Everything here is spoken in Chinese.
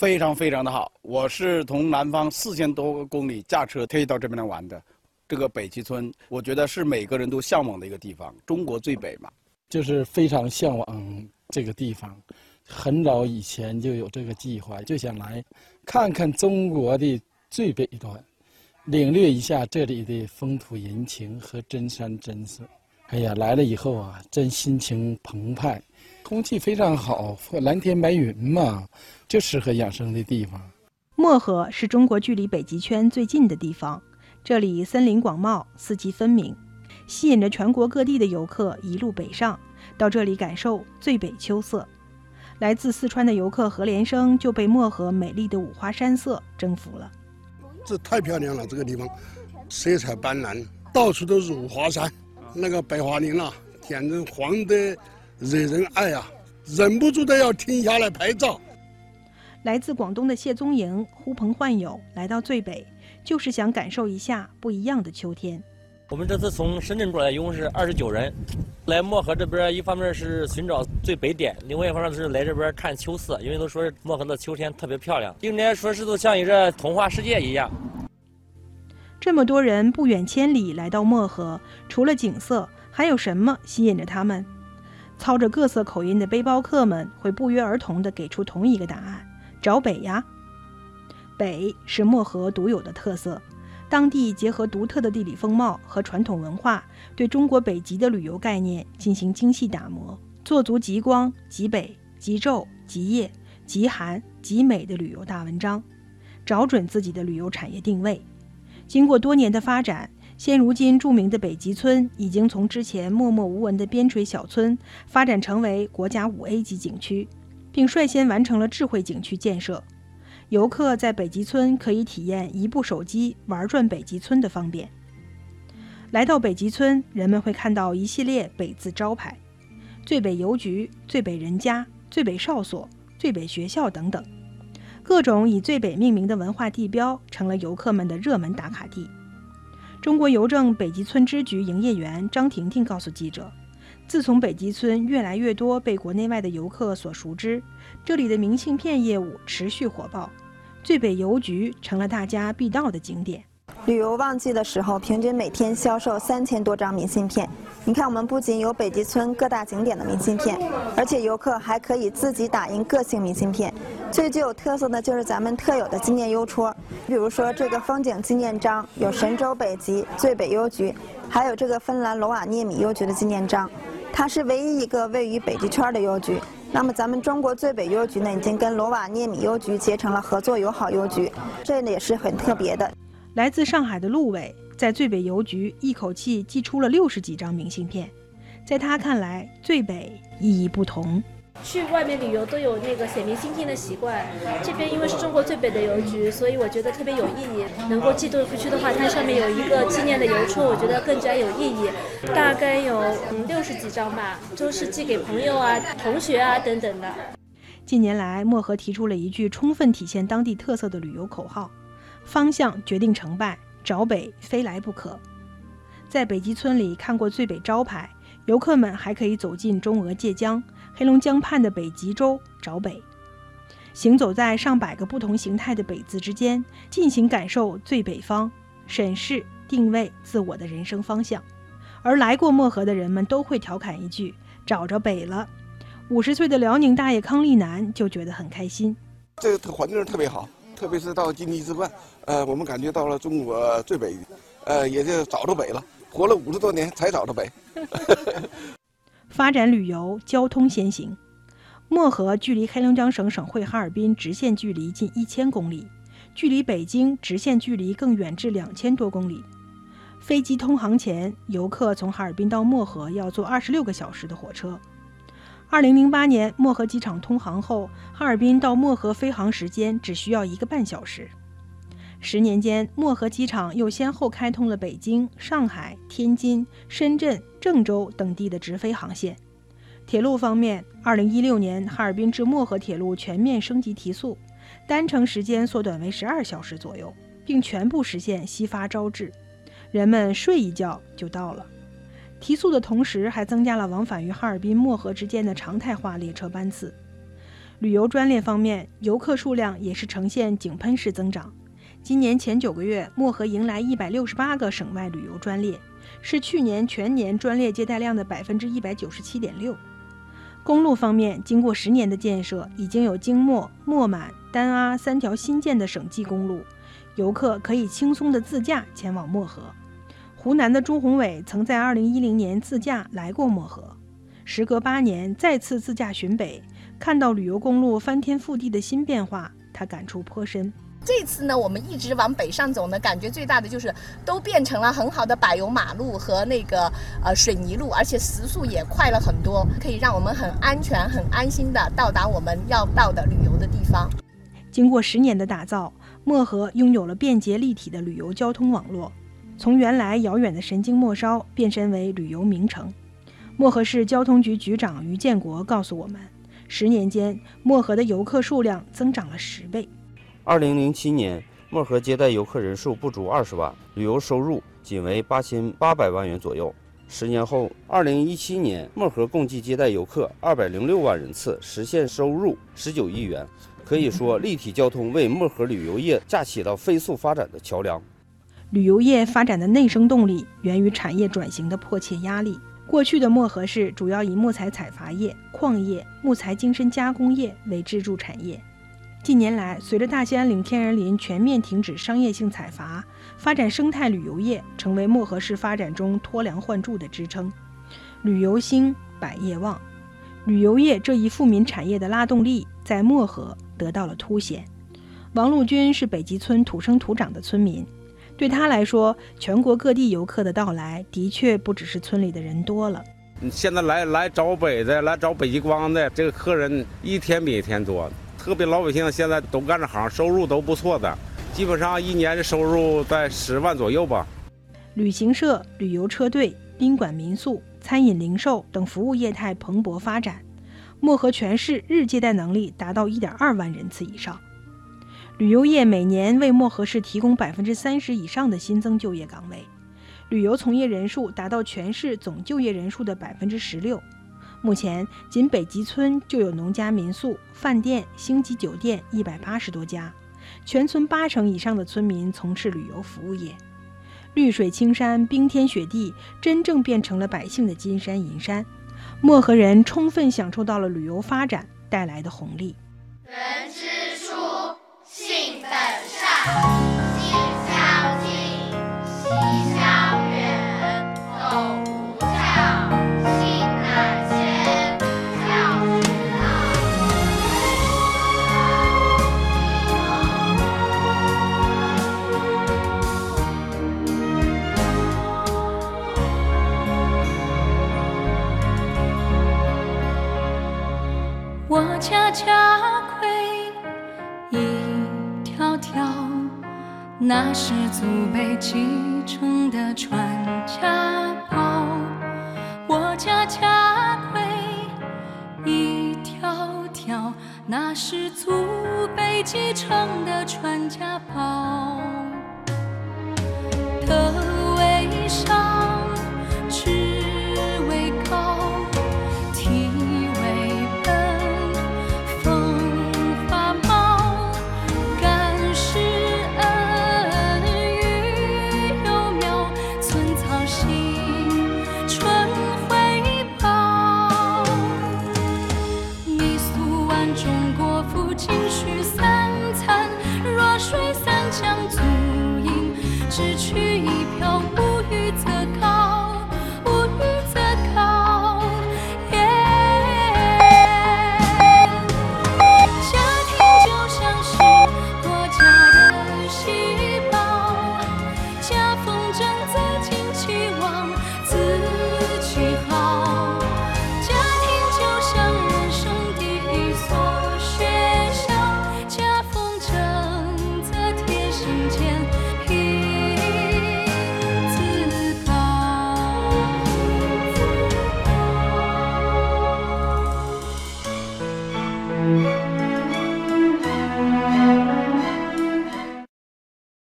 非常非常的好。我是从南方四千多公里驾车特意到这边来玩的。这个北极村，我觉得是每个人都向往的一个地方，中国最北嘛，就是非常向往这个地方。很早以前就有这个计划，就想来看看中国的最北端，领略一下这里的风土人情和真山真水。哎呀，来了以后啊，真心情澎湃，空气非常好，蓝天白云嘛，就适合养生的地方。漠河是中国距离北极圈最近的地方，这里森林广袤，四季分明，吸引着全国各地的游客一路北上，到这里感受最北秋色。来自四川的游客何连生就被漠河美丽的五花山色征服了。这太漂亮了，这个地方色彩斑斓，到处都是五花山，那个白桦林啊，简直黄得惹人爱啊，忍不住的要停下来拍照。来自广东的谢宗营呼朋唤友来到最北，就是想感受一下不一样的秋天。我们这次从深圳过来，一共是二十九人，来漠河这边，一方面是寻找最北点，另外一方面是来这边看秋色，因为都说漠河的秋天特别漂亮，应该说是都像一个童话世界一样。这么多人不远千里来到漠河，除了景色，还有什么吸引着他们？操着各色口音的背包客们会不约而同地给出同一个答案：找北呀！北是漠河独有的特色。当地结合独特的地理风貌和传统文化，对中国北极的旅游概念进行精细打磨，做足极光、极北、极昼、极夜、极寒、极美的旅游大文章，找准自己的旅游产业定位。经过多年的发展，现如今著名的北极村已经从之前默默无闻的边陲小村，发展成为国家五 A 级景区，并率先完成了智慧景区建设。游客在北极村可以体验一部手机玩转北极村的方便。来到北极村，人们会看到一系列“北”字招牌，最北邮局、最北人家、最北哨所、最北学校等等，各种以最北命名的文化地标成了游客们的热门打卡地。中国邮政北极村支局营业员张婷婷告诉记者。自从北极村越来越多被国内外的游客所熟知，这里的明信片业务持续火爆，最北邮局成了大家必到的景点。旅游旺季的时候，平均每天销售三千多张明信片。你看，我们不仅有北极村各大景点的明信片，而且游客还可以自己打印个性明信片。最具有特色的就是咱们特有的纪念邮戳，比如说这个风景纪念章，有神州北极最北邮局，还有这个芬兰罗瓦涅米邮局的纪念章。它是唯一一个位于北极圈的邮局。那么，咱们中国最北邮局呢，已经跟罗瓦涅米邮局结成了合作友好邮局，这也是很特别的。来自上海的陆伟在最北邮局一口气寄出了六十几张明信片，在他看来，最北意义不同。去外面旅游都有那个写明信片的习惯，这边因为是中国最北的邮局，所以我觉得特别有意义。能够寄回去的话，它上面有一个纪念的邮戳，我觉得更加有意义。大概有嗯六十几张吧，都是寄给朋友啊、同学啊等等的。近年来，漠河提出了一句充分体现当地特色的旅游口号：“方向决定成败，找北非来不可。”在北极村里看过最北招牌，游客们还可以走进中俄界江。黑龙江畔的北极洲找北，行走在上百个不同形态的北字之间，尽情感受最北方，审视定位自我的人生方向。而来过漠河的人们都会调侃一句：“找着北了。”五十岁的辽宁大爷康立南就觉得很开心。这个环境特别好，特别是到今地之冠，呃，我们感觉到了中国最北，呃，也就找着北了。活了五十多年才找着北。发展旅游，交通先行。漠河距离黑龙江省省会哈尔滨直线距离近一千公里，距离北京直线距离更远至两千多公里。飞机通航前，游客从哈尔滨到漠河要坐二十六个小时的火车。二零零八年漠河机场通航后，哈尔滨到漠河飞航时间只需要一个半小时。十年间，漠河机场又先后开通了北京、上海、天津、深圳、郑州等地的直飞航线。铁路方面，二零一六年哈尔滨至漠河铁路全面升级提速，单程时间缩短为十二小时左右，并全部实现西发朝至，人们睡一觉就到了。提速的同时，还增加了往返于哈尔滨、漠河之间的常态化列车班次。旅游专列方面，游客数量也是呈现井喷式增长。今年前九个月，漠河迎来一百六十八个省外旅游专列，是去年全年专列接待量的百分之一百九十七点六。公路方面，经过十年的建设，已经有京漠、漠满、丹阿三条新建的省际公路，游客可以轻松的自驾前往漠河。湖南的朱宏伟曾在2010年自驾来过漠河，时隔八年再次自驾巡北，看到旅游公路翻天覆地的新变化，他感触颇深。这次呢，我们一直往北上走呢，感觉最大的就是都变成了很好的柏油马路和那个呃水泥路，而且时速也快了很多，可以让我们很安全、很安心的到达我们要到的旅游的地方。经过十年的打造，漠河拥有了便捷立体的旅游交通网络，从原来遥远的神经末梢变身为旅游名城。漠河市交通局局长于建国告诉我们，十年间漠河的游客数量增长了十倍。二零零七年，漠河接待游客人数不足二十万，旅游收入仅为八千八百万元左右。十年后，二零一七年，漠河共计接待游客二百零六万人次，实现收入十九亿元。可以说，立体交通为漠河旅游业架起了飞速发展的桥梁。旅游业发展的内生动力源于产业转型的迫切压力。过去的漠河市主要以木材采伐业、矿业、木材精深加工业为支柱产业。近年来，随着大兴安岭天然林全面停止商业性采伐，发展生态旅游业成为漠河市发展中脱梁换柱的支撑。旅游兴，百业旺，旅游业这一富民产业的拉动力在漠河得到了凸显。王陆军是北极村土生土长的村民，对他来说，全国各地游客的到来的确不只是村里的人多了。现在来来找北的，来找北极光的这个客人一天比一天多。特别老百姓现在都干这行，收入都不错的，基本上一年的收入在十万左右吧。旅行社、旅游车队、宾馆民宿、餐饮零售等服务业态蓬勃发展，漠河全市日接待能力达到一点二万人次以上。旅游业每年为漠河市提供百分之三十以上的新增就业岗位，旅游从业人数达到全市总就业人数的百分之十六。目前，仅北极村就有农家民宿、饭店、星级酒店一百八十多家，全村八成以上的村民从事旅游服务业。绿水青山、冰天雪地，真正变成了百姓的金山银山。漠河人充分享受到了旅游发展带来的红利。善。那是祖辈继承的传家宝。我家家规一条条，那是祖辈继承的传家宝。